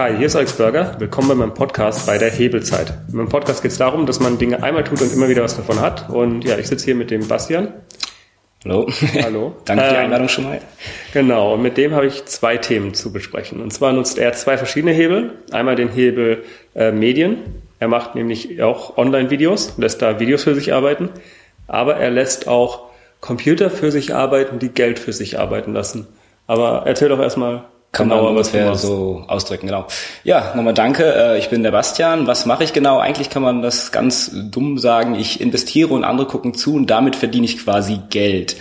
Hi, hier ist Alex Burger. Willkommen bei meinem Podcast bei der Hebelzeit. In meinem Podcast geht es darum, dass man Dinge einmal tut und immer wieder was davon hat. Und ja, ich sitze hier mit dem Bastian. Hallo. Hallo. Danke für die ähm, Einladung schon mal. Genau, und mit dem habe ich zwei Themen zu besprechen. Und zwar nutzt er zwei verschiedene Hebel. Einmal den Hebel äh, Medien. Er macht nämlich auch Online-Videos, lässt da Videos für sich arbeiten. Aber er lässt auch Computer für sich arbeiten, die Geld für sich arbeiten lassen. Aber erzähl doch erstmal kann man ungefähr so ausdrücken, genau. Ja, nochmal danke. Äh, ich bin der Bastian. Was mache ich genau? Eigentlich kann man das ganz dumm sagen. Ich investiere und andere gucken zu und damit verdiene ich quasi Geld.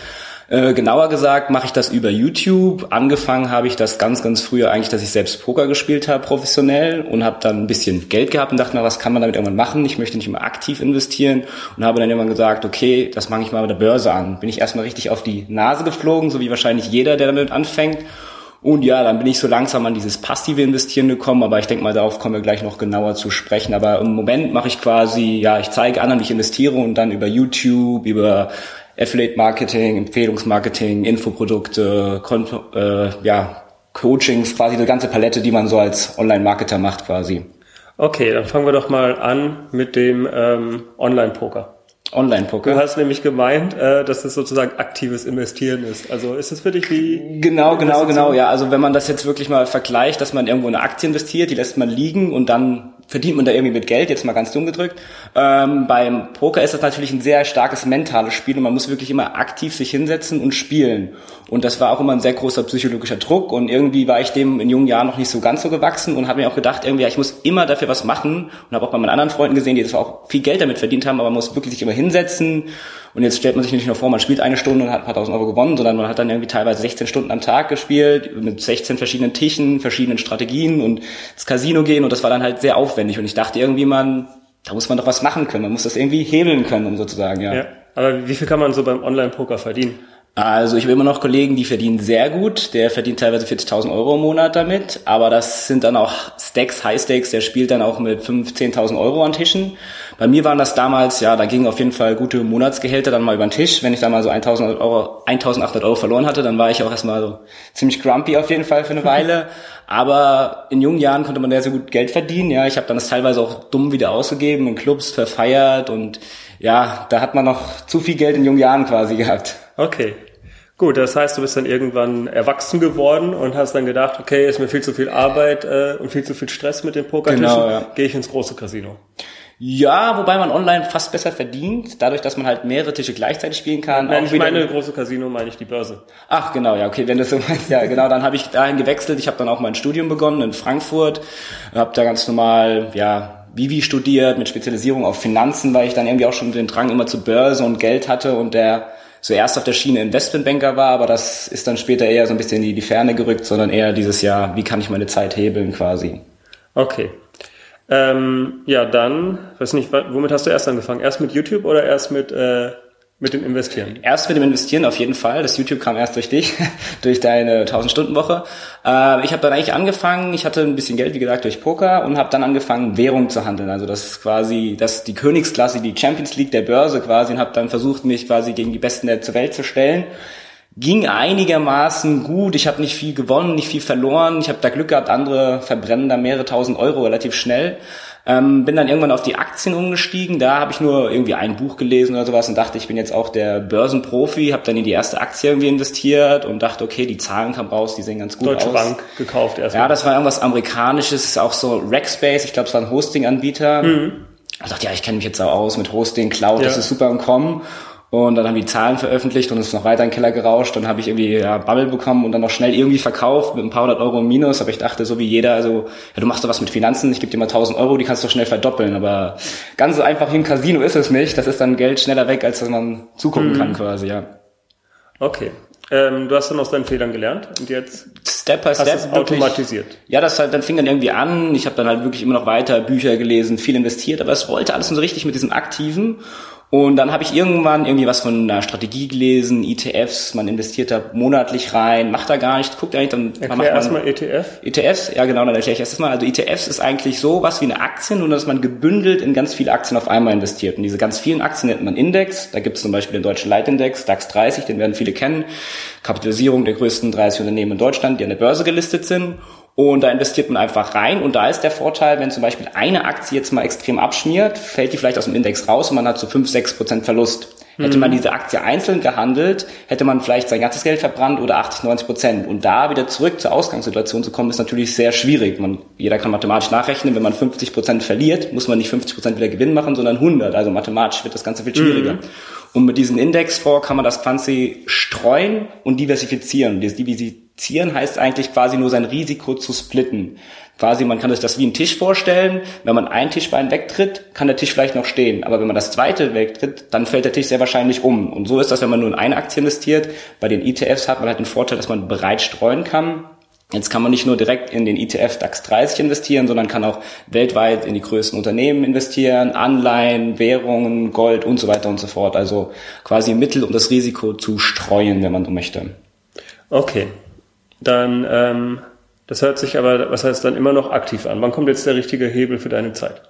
Äh, genauer gesagt mache ich das über YouTube. Angefangen habe ich das ganz, ganz früher eigentlich, dass ich selbst Poker gespielt habe, professionell und habe dann ein bisschen Geld gehabt und dachte, na, was kann man damit irgendwann machen? Ich möchte nicht immer aktiv investieren und habe dann irgendwann gesagt, okay, das mache ich mal mit der Börse an. Bin ich erstmal richtig auf die Nase geflogen, so wie wahrscheinlich jeder, der damit anfängt und ja, dann bin ich so langsam an dieses passive Investieren gekommen, aber ich denke mal, darauf kommen wir gleich noch genauer zu sprechen. Aber im Moment mache ich quasi, ja, ich zeige anderen, wie ich investiere und dann über YouTube, über Affiliate Marketing, Empfehlungsmarketing, Infoprodukte, Konto, äh, ja, Coachings, quasi die ganze Palette, die man so als Online-Marketer macht quasi. Okay, dann fangen wir doch mal an mit dem ähm, Online-Poker. Online-Poker. Du hast nämlich gemeint, äh, dass es sozusagen aktives Investieren ist. Also ist es für dich wie... Genau, genau, genau. Ja, also wenn man das jetzt wirklich mal vergleicht, dass man irgendwo eine Aktie investiert, die lässt man liegen und dann verdient man da irgendwie mit Geld, jetzt mal ganz dumm gedrückt. Ähm, beim Poker ist das natürlich ein sehr starkes mentales Spiel und man muss wirklich immer aktiv sich hinsetzen und spielen. Und das war auch immer ein sehr großer psychologischer Druck und irgendwie war ich dem in jungen Jahren noch nicht so ganz so gewachsen und habe mir auch gedacht, irgendwie, ja, ich muss immer dafür was machen und habe auch bei meinen anderen Freunden gesehen, die das auch viel Geld damit verdient haben, aber man muss wirklich sich immer hinsetzen und jetzt stellt man sich nicht nur vor, man spielt eine Stunde und hat ein paar tausend Euro gewonnen, sondern man hat dann irgendwie teilweise 16 Stunden am Tag gespielt, mit 16 verschiedenen Tischen, verschiedenen Strategien und ins Casino gehen und das war dann halt sehr aufwendig. Und ich dachte irgendwie, man, da muss man doch was machen können. Man muss das irgendwie hebeln können, um sozusagen, ja. ja. Aber wie viel kann man so beim Online-Poker verdienen? Also ich habe immer noch Kollegen, die verdienen sehr gut. Der verdient teilweise 40.000 Euro im Monat damit. Aber das sind dann auch Stacks, High Stakes. Der spielt dann auch mit 5.000, 10.000 Euro an Tischen. Bei mir waren das damals, ja, da gingen auf jeden Fall gute Monatsgehälter dann mal über den Tisch. Wenn ich da mal so 1.000 Euro, 1.800 Euro verloren hatte, dann war ich auch erstmal so ziemlich grumpy auf jeden Fall für eine Weile. Aber in jungen Jahren konnte man da sehr gut Geld verdienen. Ja, ich habe dann das teilweise auch dumm wieder ausgegeben, in Clubs verfeiert und ja, da hat man noch zu viel Geld in jungen Jahren quasi gehabt. Okay. Gut, das heißt, du bist dann irgendwann erwachsen geworden und hast dann gedacht, okay, ist mir viel zu viel Arbeit äh, und viel zu viel Stress mit dem Pokertischen, genau, ja. gehe ich ins große Casino. Ja, wobei man online fast besser verdient, dadurch, dass man halt mehrere Tische gleichzeitig spielen kann. Nein, ich meine große Casino, meine ich die Börse. Ach, genau, ja, okay, wenn du so meinst, ja, genau, dann habe ich dahin gewechselt. Ich habe dann auch mein Studium begonnen in Frankfurt, habe da ganz normal, ja, Vivi studiert mit Spezialisierung auf Finanzen, weil ich dann irgendwie auch schon den Drang immer zur Börse und Geld hatte und der zuerst auf der Schiene Investmentbanker war, aber das ist dann später eher so ein bisschen in die Ferne gerückt, sondern eher dieses Jahr, wie kann ich meine Zeit hebeln quasi. Okay. Ähm, ja, dann, weiß nicht, womit hast du erst angefangen? Erst mit YouTube oder erst mit äh, mit dem Investieren? Erst mit dem Investieren auf jeden Fall. Das YouTube kam erst durch dich, durch deine 1000-Stunden-Woche. Äh, ich habe dann eigentlich angefangen, ich hatte ein bisschen Geld, wie gesagt, durch Poker und habe dann angefangen, Währung zu handeln. Also das ist quasi das die Königsklasse, die Champions League der Börse quasi und habe dann versucht, mich quasi gegen die Besten der Welt zu stellen. Ging einigermaßen gut. Ich habe nicht viel gewonnen, nicht viel verloren. Ich habe da Glück gehabt, andere verbrennen da mehrere tausend Euro relativ schnell. Ähm, bin dann irgendwann auf die Aktien umgestiegen. Da habe ich nur irgendwie ein Buch gelesen oder sowas und dachte, ich bin jetzt auch der Börsenprofi. Habe dann in die erste Aktie irgendwie investiert und dachte, okay, die Zahlen kamen raus, die sehen ganz gut Deutsche aus. Deutsche Bank gekauft erstmal. Ja, das war irgendwas Amerikanisches, ist auch so Rackspace. Ich glaube, es war ein Hosting-Anbieter. Mhm. Ich dachte, ja, ich kenne mich jetzt auch aus mit Hosting, Cloud, ja. das ist super im Kommen. Und dann haben die Zahlen veröffentlicht und es ist noch weiter in den Keller gerauscht. Dann habe ich irgendwie ja, Bubble bekommen und dann noch schnell irgendwie verkauft mit ein paar hundert Euro im Minus. Aber ich dachte, so wie jeder, also ja, du machst doch was mit Finanzen, ich gebe dir mal tausend Euro, die kannst du schnell verdoppeln. Aber ganz so einfach wie im Casino ist es nicht. Das ist dann Geld schneller weg, als dass man zugucken mhm. kann quasi, ja. Okay. Ähm, du hast dann aus deinen Fehlern gelernt und jetzt Step by Step hast automatisiert. Ja, das halt, dann fing dann irgendwie an. Ich habe dann halt wirklich immer noch weiter Bücher gelesen, viel investiert, aber es wollte alles nur so richtig mit diesem Aktiven. Und dann habe ich irgendwann irgendwie was von einer Strategie gelesen, ETFs, man investiert da monatlich rein, macht da gar nichts, guckt eigentlich dann. Erklär man erstmal ETF. ETFs, ja genau, dann erkläre ich erstmal. Also ETFs ist eigentlich so was wie eine Aktie, nur dass man gebündelt in ganz viele Aktien auf einmal investiert. Und diese ganz vielen Aktien nennt man Index. Da gibt es zum Beispiel den deutschen Leitindex, DAX 30, den werden viele kennen. Kapitalisierung der größten 30 Unternehmen in Deutschland, die an der Börse gelistet sind. Und da investiert man einfach rein. Und da ist der Vorteil, wenn zum Beispiel eine Aktie jetzt mal extrem abschmiert, fällt die vielleicht aus dem Index raus und man hat so 5, 6 Prozent Verlust. Hätte man mhm. diese Aktie einzeln gehandelt, hätte man vielleicht sein ganzes Geld verbrannt oder 80, 90 Prozent. Und da wieder zurück zur Ausgangssituation zu kommen, ist natürlich sehr schwierig. Man, jeder kann mathematisch nachrechnen, wenn man 50 Prozent verliert, muss man nicht 50 Prozent wieder Gewinn machen, sondern 100. Also mathematisch wird das Ganze viel schwieriger. Mhm. Und mit diesem Indexfonds kann man das quasi streuen und diversifizieren. Das Diversifizieren heißt eigentlich quasi nur sein Risiko zu splitten. Quasi, man kann sich das wie ein Tisch vorstellen. Wenn man ein Tischbein wegtritt, kann der Tisch vielleicht noch stehen. Aber wenn man das zweite wegtritt, dann fällt der Tisch sehr wahrscheinlich um. Und so ist das, wenn man nur in eine Aktie investiert. Bei den ETFs hat man halt den Vorteil, dass man bereit streuen kann. Jetzt kann man nicht nur direkt in den ETF DAX 30 investieren, sondern kann auch weltweit in die größten Unternehmen investieren, Anleihen, Währungen, Gold und so weiter und so fort. Also quasi Mittel, um das Risiko zu streuen, wenn man so möchte. Okay, dann ähm, das hört sich aber, was heißt dann immer noch aktiv an. Wann kommt jetzt der richtige Hebel für deine Zeit?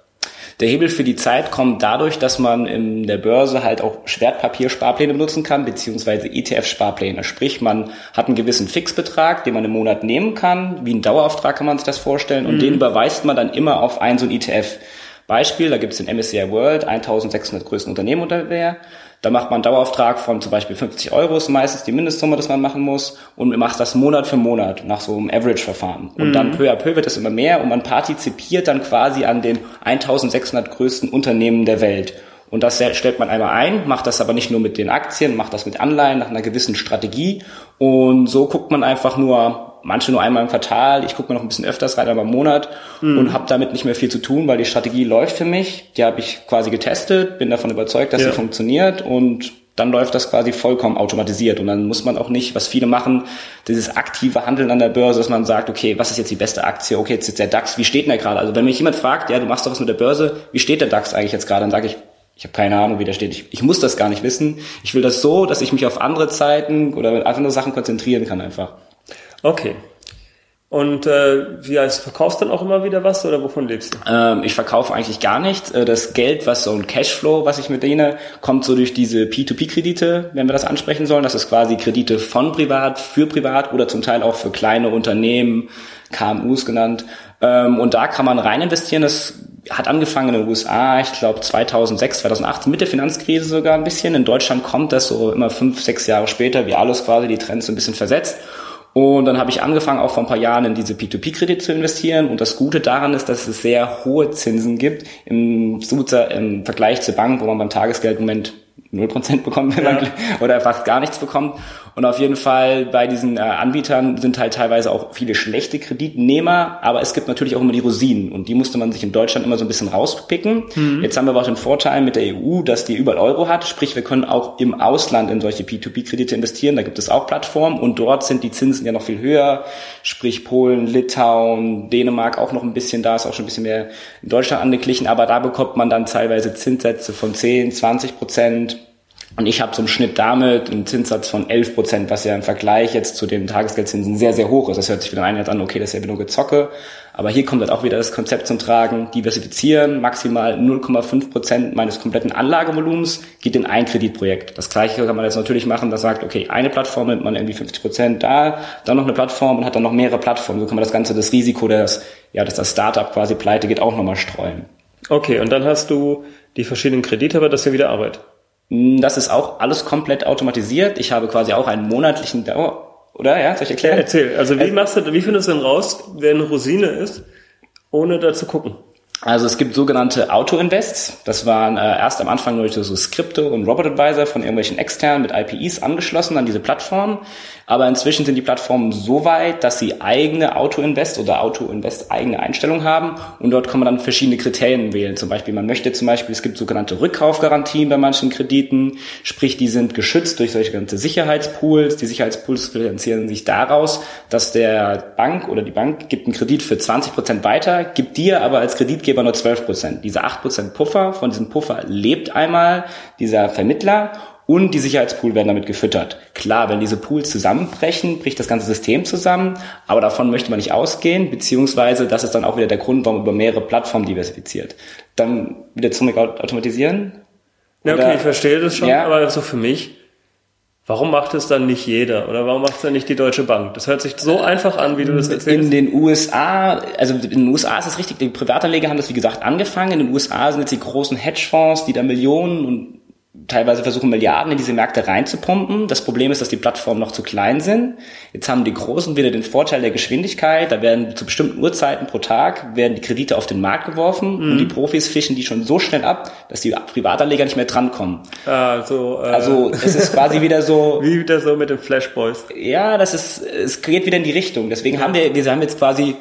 Der Hebel für die Zeit kommt dadurch, dass man in der Börse halt auch Schwertpapier-Sparpläne benutzen kann, beziehungsweise ETF-Sparpläne. Sprich, man hat einen gewissen Fixbetrag, den man im Monat nehmen kann. Wie ein Dauerauftrag kann man sich das vorstellen. Und mhm. den überweist man dann immer auf ein so ein ETF. Beispiel, da gibt es den MSCI World, 1600 größten Unternehmen unter der. Da macht man einen Dauerauftrag von zum Beispiel 50 Euro, ist meistens die Mindestsumme, das man machen muss. Und man macht das Monat für Monat nach so einem Average-Verfahren. Und mhm. dann peu à peu wird es immer mehr und man partizipiert dann quasi an den 1600 größten Unternehmen der Welt. Und das stellt man einmal ein, macht das aber nicht nur mit den Aktien, macht das mit Anleihen nach einer gewissen Strategie. Und so guckt man einfach nur, manche nur einmal im Quartal, ich gucke mir noch ein bisschen öfters rein, aber im Monat mhm. und habe damit nicht mehr viel zu tun, weil die Strategie läuft für mich. Die habe ich quasi getestet, bin davon überzeugt, dass ja. sie funktioniert und dann läuft das quasi vollkommen automatisiert und dann muss man auch nicht, was viele machen, dieses aktive Handeln an der Börse, dass man sagt, okay, was ist jetzt die beste Aktie? Okay, jetzt ist der DAX, wie steht denn der gerade? Also wenn mich jemand fragt, ja, du machst doch was mit der Börse, wie steht der DAX eigentlich jetzt gerade? Dann sage ich, ich habe keine Ahnung, wie der steht. Ich, ich muss das gar nicht wissen. Ich will das so, dass ich mich auf andere Zeiten oder auf andere Sachen konzentrieren kann einfach. Okay. Und äh, wie heißt, verkaufst dann auch immer wieder was oder wovon lebst du? Ähm, ich verkaufe eigentlich gar nichts. Äh, das Geld, was so ein Cashflow, was ich mit denen, kommt so durch diese P2P-Kredite, wenn wir das ansprechen sollen. Das ist quasi Kredite von privat für privat oder zum Teil auch für kleine Unternehmen, KMUs genannt. Ähm, und da kann man rein investieren. Das hat angefangen in den USA, ich glaube 2006, 2008, mit der Finanzkrise sogar ein bisschen. In Deutschland kommt das so immer fünf, sechs Jahre später, wie alles quasi, die Trends ein bisschen versetzt. Und dann habe ich angefangen, auch vor ein paar Jahren in diese P2P-Kredite zu investieren. Und das Gute daran ist, dass es sehr hohe Zinsen gibt im, im Vergleich zur Bank, wo man beim Tagesgeld im Moment 0% bekommt, wenn ja. man, oder fast gar nichts bekommt. Und auf jeden Fall bei diesen äh, Anbietern sind halt teilweise auch viele schlechte Kreditnehmer, aber es gibt natürlich auch immer die Rosinen und die musste man sich in Deutschland immer so ein bisschen rauspicken. Mhm. Jetzt haben wir aber auch den Vorteil mit der EU, dass die überall Euro hat, sprich wir können auch im Ausland in solche P2P-Kredite investieren, da gibt es auch Plattformen und dort sind die Zinsen ja noch viel höher, sprich Polen, Litauen, Dänemark auch noch ein bisschen, da ist auch schon ein bisschen mehr in Deutschland angeglichen, aber da bekommt man dann teilweise Zinssätze von 10, 20 Prozent und ich habe zum Schnitt damit einen Zinssatz von 11 Prozent, was ja im Vergleich jetzt zu den Tagesgeldzinsen sehr, sehr hoch ist. Das hört sich wieder ein jetzt an, okay, das ist ja wieder nur Gezocke. Aber hier kommt halt auch wieder das Konzept zum Tragen. Diversifizieren, maximal 0,5 Prozent meines kompletten Anlagevolumens geht in ein Kreditprojekt. Das gleiche kann man jetzt natürlich machen, das sagt, okay, eine Plattform nimmt man irgendwie 50 Prozent da, dann noch eine Plattform und hat dann noch mehrere Plattformen. So kann man das Ganze, das Risiko, dass, ja, dass das Startup quasi pleite geht, auch nochmal streuen. Okay, und dann hast du die verschiedenen Kredite, aber das ist ja wieder Arbeit. Hm, das ist auch alles komplett automatisiert. Ich habe quasi auch einen monatlichen Dauer. Oder ja, soll ich erklären? Erzähl. Also wie machst du, wie findest du denn raus, wer eine Rosine ist, ohne da zu gucken? Also es gibt sogenannte Auto-Invests. Das waren äh, erst am Anfang nur so Skripte und Robot Advisor von irgendwelchen externen mit IPIs angeschlossen an diese Plattform. Aber inzwischen sind die Plattformen so weit, dass sie eigene Auto-Invest oder Auto-Invest eigene Einstellungen haben und dort kann man dann verschiedene Kriterien wählen. Zum Beispiel, man möchte zum Beispiel, es gibt sogenannte Rückkaufgarantien bei manchen Krediten, sprich, die sind geschützt durch solche ganze Sicherheitspools. Die Sicherheitspools finanzieren sich daraus, dass der Bank oder die Bank gibt einen Kredit für 20 Prozent weiter, gibt dir aber als Kreditgeber nur 12 Prozent. Diese 8 Prozent Puffer, von diesem Puffer lebt einmal dieser Vermittler und die Sicherheitspool werden damit gefüttert. Klar, wenn diese Pools zusammenbrechen, bricht das ganze System zusammen, aber davon möchte man nicht ausgehen, beziehungsweise das ist dann auch wieder der Grund, warum man über mehrere Plattformen diversifiziert. Dann wieder zum automatisieren? Ja, okay, ich verstehe das schon, ja. aber so für mich, Warum macht es dann nicht jeder oder warum macht es dann nicht die Deutsche Bank? Das hört sich so einfach an, wie du das erzählst. In den USA, also in den USA ist es richtig, die Privatanleger haben das wie gesagt angefangen. In den USA sind jetzt die großen Hedgefonds, die da Millionen und teilweise versuchen Milliarden in diese Märkte reinzupumpen. Das Problem ist, dass die Plattformen noch zu klein sind. Jetzt haben die Großen wieder den Vorteil der Geschwindigkeit. Da werden zu bestimmten Uhrzeiten pro Tag werden die Kredite auf den Markt geworfen mhm. und die Profis fischen die schon so schnell ab, dass die Privatanleger nicht mehr drankommen. Also, äh, also es ist quasi wieder so wie wieder so mit den Flashboys. Ja, das ist es geht wieder in die Richtung. Deswegen ja. haben wir wir haben jetzt quasi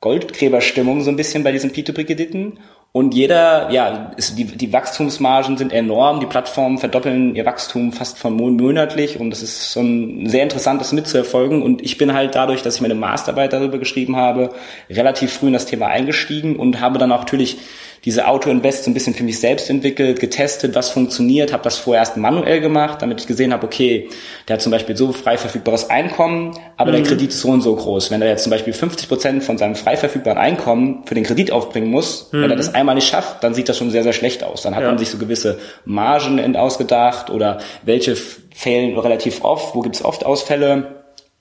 Goldgräberstimmung so ein bisschen bei diesen P2P-Krediten und jeder, ja, ist, die, die Wachstumsmargen sind enorm, die Plattformen verdoppeln ihr Wachstum fast von monatlich und das ist schon sehr interessant, das mitzuerfolgen. Und ich bin halt dadurch, dass ich meine Masterarbeit darüber geschrieben habe, relativ früh in das Thema eingestiegen und habe dann auch natürlich diese Auto-Invest so ein bisschen für mich selbst entwickelt, getestet, was funktioniert, habe das vorerst manuell gemacht, damit ich gesehen habe, okay, der hat zum Beispiel so frei verfügbares Einkommen, aber mhm. der Kredit ist so und so groß. Wenn er jetzt zum Beispiel 50 Prozent von seinem frei verfügbaren Einkommen für den Kredit aufbringen muss, mhm. wenn er mhm. das einmal nicht schafft, dann sieht das schon sehr, sehr schlecht aus. Dann hat ja. man sich so gewisse Margen ausgedacht oder welche fehlen relativ oft, wo gibt es oft Ausfälle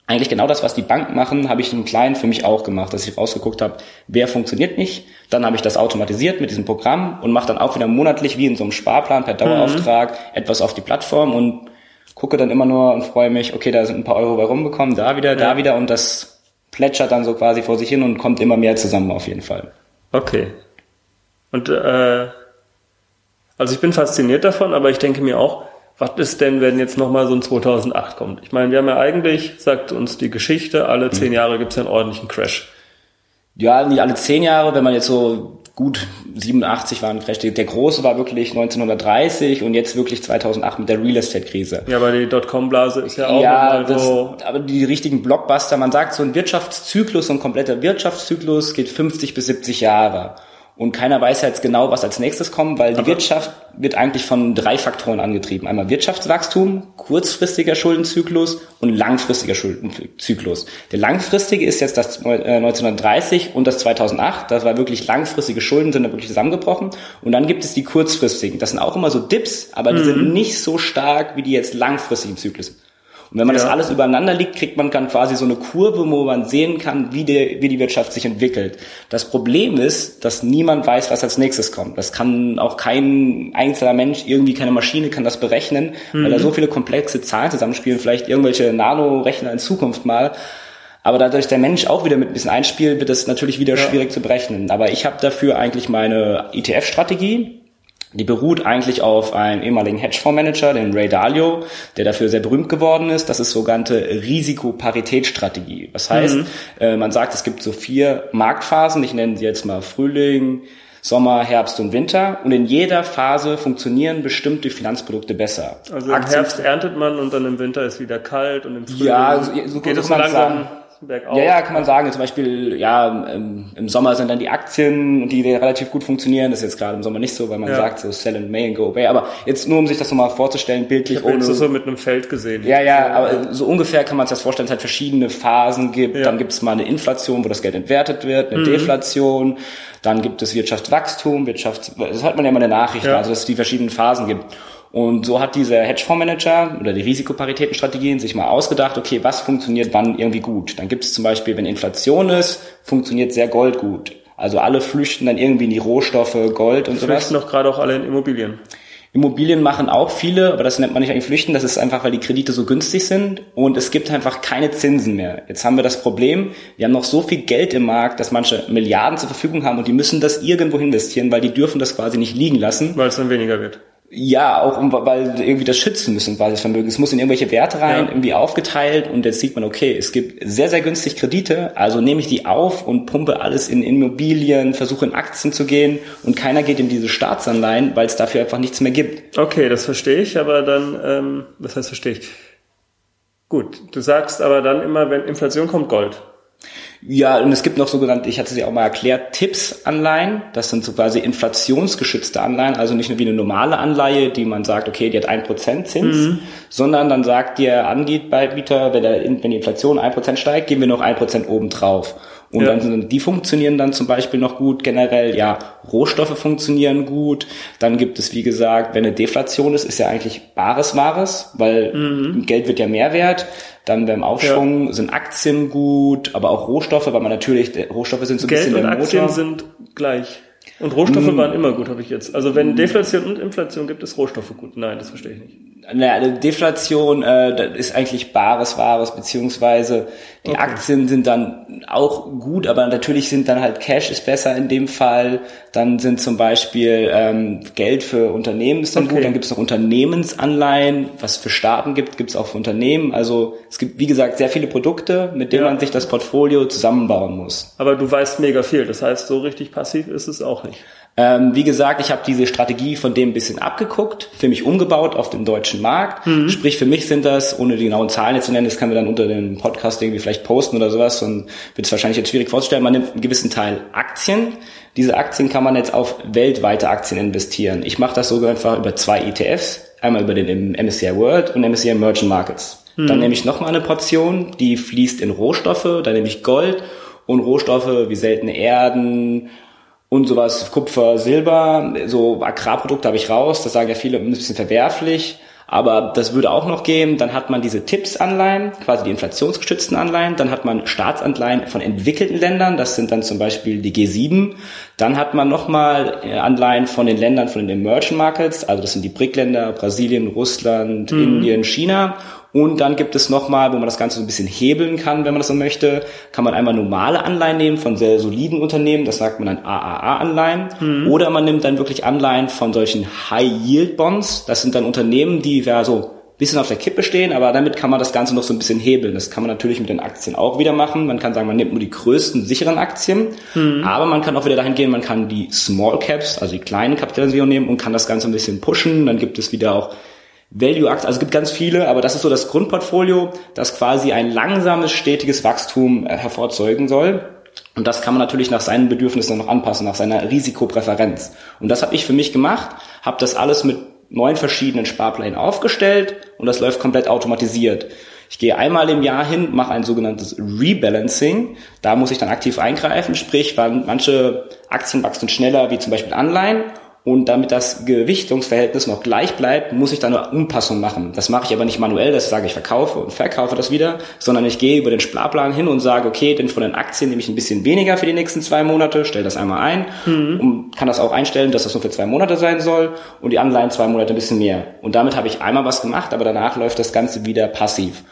eigentlich genau das, was die Banken machen, habe ich im Kleinen für mich auch gemacht, dass ich rausgeguckt habe, wer funktioniert nicht. Dann habe ich das automatisiert mit diesem Programm und mache dann auch wieder monatlich wie in so einem Sparplan per Dauerauftrag mhm. etwas auf die Plattform und gucke dann immer nur und freue mich, okay, da sind ein paar Euro bei rumgekommen, da wieder, ja. da wieder und das plätschert dann so quasi vor sich hin und kommt immer mehr zusammen auf jeden Fall. Okay. Und äh, also ich bin fasziniert davon, aber ich denke mir auch, was ist denn, wenn jetzt nochmal so ein 2008 kommt? Ich meine, wir haben ja eigentlich, sagt uns die Geschichte, alle zehn mhm. Jahre gibt es einen ordentlichen Crash. Ja, nicht alle zehn Jahre, wenn man jetzt so gut 87 war ein Crash. Der große war wirklich 1930 und jetzt wirklich 2008 mit der Real Estate Krise. Ja, aber die Dotcom-Blase ist ja auch ja, das, so. Aber die richtigen Blockbuster, man sagt so ein Wirtschaftszyklus, so ein kompletter Wirtschaftszyklus geht 50 bis 70 Jahre. Und keiner weiß jetzt genau, was als nächstes kommt, weil die Aber Wirtschaft wird eigentlich von drei Faktoren angetrieben. Einmal Wirtschaftswachstum, kurzfristiger Schuldenzyklus und langfristiger Schuldenzyklus. Der langfristige ist jetzt das 1930 und das 2008. Das war wirklich langfristige Schulden, sind da wirklich zusammengebrochen. Und dann gibt es die kurzfristigen. Das sind auch immer so Dips, aber die mhm. sind nicht so stark wie die jetzt langfristigen Zyklen. Und wenn man ja. das alles übereinander liegt, kriegt man dann quasi so eine Kurve, wo man sehen kann, wie, die, wie die Wirtschaft sich entwickelt. Das Problem ist, dass niemand weiß, was als nächstes kommt. Das kann auch kein einzelner Mensch, irgendwie keine Maschine kann das berechnen, mhm. weil da so viele komplexe Zahlen zusammenspielen, vielleicht irgendwelche Nanorechner in Zukunft mal. Aber dadurch der Mensch auch wieder mit ein bisschen einspielt, wird es natürlich wieder ja. schwierig zu berechnen. Aber ich habe dafür eigentlich meine ETF-Strategie, die beruht eigentlich auf einem ehemaligen Hedgefondsmanager, den Ray Dalio, der dafür sehr berühmt geworden ist. Das ist sogenannte Risikoparitätsstrategie. Das heißt, mhm. äh, man sagt, es gibt so vier Marktphasen. Ich nenne sie jetzt mal Frühling, Sommer, Herbst und Winter. Und in jeder Phase funktionieren bestimmte Finanzprodukte besser. Also im Aktien Herbst erntet man und dann im Winter ist wieder kalt und im Frühling ja, so, so geht es langsam. Sagen bergauf. Ja, ja, kann man sagen. Zum Beispiel, ja, im, im, Sommer sind dann die Aktien, die relativ gut funktionieren. Das ist jetzt gerade im Sommer nicht so, weil man ja. sagt so sell and may and go away. Aber jetzt nur, um sich das nochmal vorzustellen, bildlich. Ich habe das so mit einem Feld gesehen. Ja, ja, aber so ungefähr kann man sich das vorstellen, dass es halt verschiedene Phasen gibt. Ja. Dann gibt es mal eine Inflation, wo das Geld entwertet wird, eine mhm. Deflation. Dann gibt es Wirtschaftswachstum, Wirtschafts... Das hört man ja immer in der Nachricht, ja. also dass es die verschiedenen Phasen gibt. Und so hat dieser Hedgefondsmanager oder die Risikoparitätenstrategien sich mal ausgedacht, okay, was funktioniert wann irgendwie gut. Dann gibt es zum Beispiel, wenn Inflation ist, funktioniert sehr Gold gut. Also alle flüchten dann irgendwie in die Rohstoffe, Gold und sowas. Flüchten doch gerade auch alle in Immobilien. Immobilien machen auch viele, aber das nennt man nicht eigentlich Flüchten, das ist einfach, weil die Kredite so günstig sind und es gibt einfach keine Zinsen mehr. Jetzt haben wir das Problem, wir haben noch so viel Geld im Markt, dass manche Milliarden zur Verfügung haben und die müssen das irgendwo investieren, weil die dürfen das quasi nicht liegen lassen. Weil es dann weniger wird. Ja, auch um, weil irgendwie das schützen müssen quasi das Vermögen. Es muss in irgendwelche Werte rein, ja. irgendwie aufgeteilt und jetzt sieht man, okay, es gibt sehr, sehr günstig Kredite, also nehme ich die auf und pumpe alles in Immobilien, versuche in Aktien zu gehen und keiner geht in diese Staatsanleihen, weil es dafür einfach nichts mehr gibt. Okay, das verstehe ich, aber dann, ähm, das heißt verstehe ich. Gut, du sagst aber dann immer, wenn Inflation kommt, Gold. Ja, und es gibt noch sogenannte, ich hatte sie auch mal erklärt, Tipps-Anleihen. Das sind so quasi inflationsgeschützte Anleihen, also nicht nur wie eine normale Anleihe, die man sagt, okay, die hat ein Prozent Zins, mhm. sondern dann sagt der Anbieter, wenn, der, wenn die Inflation ein Prozent steigt, geben wir noch ein Prozent oben drauf. Und ja. dann die funktionieren dann zum Beispiel noch gut. Generell, ja, Rohstoffe funktionieren gut. Dann gibt es, wie gesagt, wenn eine Deflation ist, ist ja eigentlich bares Wahres, weil mhm. Geld wird ja mehr wert. Dann beim Aufschwung ja. sind Aktien gut, aber auch Rohstoffe, weil man natürlich, Rohstoffe sind so ein Geld bisschen und der Aktien Motor. sind gleich. Und Rohstoffe mm. waren immer gut, habe ich jetzt. Also wenn Deflation und Inflation gibt, ist Rohstoffe gut. Nein, das verstehe ich nicht. Naja, also Deflation äh, ist eigentlich bares Wahres, beziehungsweise die okay. Aktien sind dann auch gut, aber natürlich sind dann halt Cash ist besser in dem Fall. Dann sind zum Beispiel ähm, Geld für Unternehmen ist dann okay. gut. Dann gibt es noch Unternehmensanleihen, was für Staaten gibt, gibt es auch für Unternehmen. Also es gibt, wie gesagt, sehr viele Produkte, mit denen ja. man sich das Portfolio zusammenbauen muss. Aber du weißt mega viel. Das heißt, so richtig passiv ist es auch nicht. Ähm, wie gesagt, ich habe diese Strategie von dem ein bisschen abgeguckt, für mich umgebaut auf den deutschen Markt. Mhm. Sprich, für mich sind das, ohne die genauen Zahlen jetzt zu nennen, das können wir dann unter dem Podcast irgendwie vielleicht posten oder sowas und wird es wahrscheinlich jetzt schwierig vorzustellen. Man nimmt einen gewissen Teil Aktien. Diese Aktien kann man jetzt auf weltweite Aktien investieren. Ich mache das sogar einfach über zwei ETFs. Einmal über den MSCI World und MSCI Emerging Markets. Mhm. Dann nehme ich nochmal eine Portion, die fließt in Rohstoffe. Dann nehme ich Gold und Rohstoffe wie seltene Erden, und sowas Kupfer, Silber, so Agrarprodukte habe ich raus, das sagen ja viele, ein bisschen verwerflich, aber das würde auch noch gehen. Dann hat man diese Tipps-Anleihen, quasi die inflationsgestützten Anleihen. Dann hat man Staatsanleihen von entwickelten Ländern, das sind dann zum Beispiel die G7. Dann hat man nochmal äh, Anleihen von den Ländern von den Emerging Markets, also das sind die BRIC-Länder, Brasilien, Russland, mhm. Indien, China. Und dann gibt es nochmal, wo man das Ganze so ein bisschen hebeln kann, wenn man das so möchte, kann man einmal normale Anleihen nehmen von sehr soliden Unternehmen, das sagt man dann AAA-Anleihen. Mhm. Oder man nimmt dann wirklich Anleihen von solchen High-Yield-Bonds. Das sind dann Unternehmen, die ja so bisschen auf der Kippe stehen, aber damit kann man das Ganze noch so ein bisschen hebeln. Das kann man natürlich mit den Aktien auch wieder machen. Man kann sagen, man nimmt nur die größten sicheren Aktien, mhm. aber man kann auch wieder dahin gehen, man kann die Small Caps, also die kleinen Kapitalisierungen nehmen und kann das Ganze ein bisschen pushen. Dann gibt es wieder auch Value-Aktien, also es gibt ganz viele, aber das ist so das Grundportfolio, das quasi ein langsames, stetiges Wachstum äh, hervorzeugen soll. Und das kann man natürlich nach seinen Bedürfnissen noch anpassen, nach seiner Risikopräferenz. Und das habe ich für mich gemacht, habe das alles mit neun verschiedenen Sparplänen aufgestellt und das läuft komplett automatisiert. Ich gehe einmal im Jahr hin, mache ein sogenanntes Rebalancing. Da muss ich dann aktiv eingreifen, sprich, manche Aktien wachsen schneller, wie zum Beispiel Anleihen und damit das Gewichtungsverhältnis noch gleich bleibt, muss ich da eine Umpassung machen. Das mache ich aber nicht manuell, dass ich sage, ich verkaufe und verkaufe das wieder, sondern ich gehe über den Sparplan hin und sage, okay, denn von den Aktien nehme ich ein bisschen weniger für die nächsten zwei Monate, stelle das einmal ein mhm. und kann das auch einstellen, dass das nur für zwei Monate sein soll und die Anleihen zwei Monate ein bisschen mehr. Und damit habe ich einmal was gemacht, aber danach läuft das Ganze wieder passiv.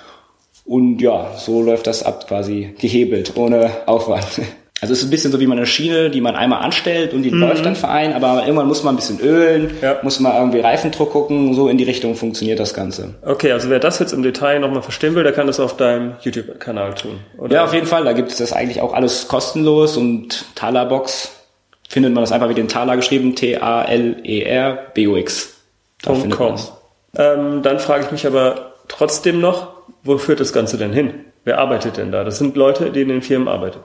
Und ja, so läuft das ab quasi gehebelt, ohne Aufwand. Also es ist ein bisschen so wie man eine Schiene, die man einmal anstellt und die mhm. läuft dann fein, aber irgendwann muss man ein bisschen ölen, ja. muss man irgendwie Reifendruck gucken, so in die Richtung funktioniert das Ganze. Okay, also wer das jetzt im Detail nochmal verstehen will, der kann das auf deinem YouTube-Kanal tun, oder? Ja, auf jeden Fall, da gibt es das eigentlich auch alles kostenlos und Talerbox findet man das einfach wie den Taler geschrieben, T-A-L-E-R B-O-X. Da .com. ähm, Dann frage ich mich aber trotzdem noch, wo führt das Ganze denn hin? Wer arbeitet denn da? Das sind Leute, die in den Firmen arbeiten.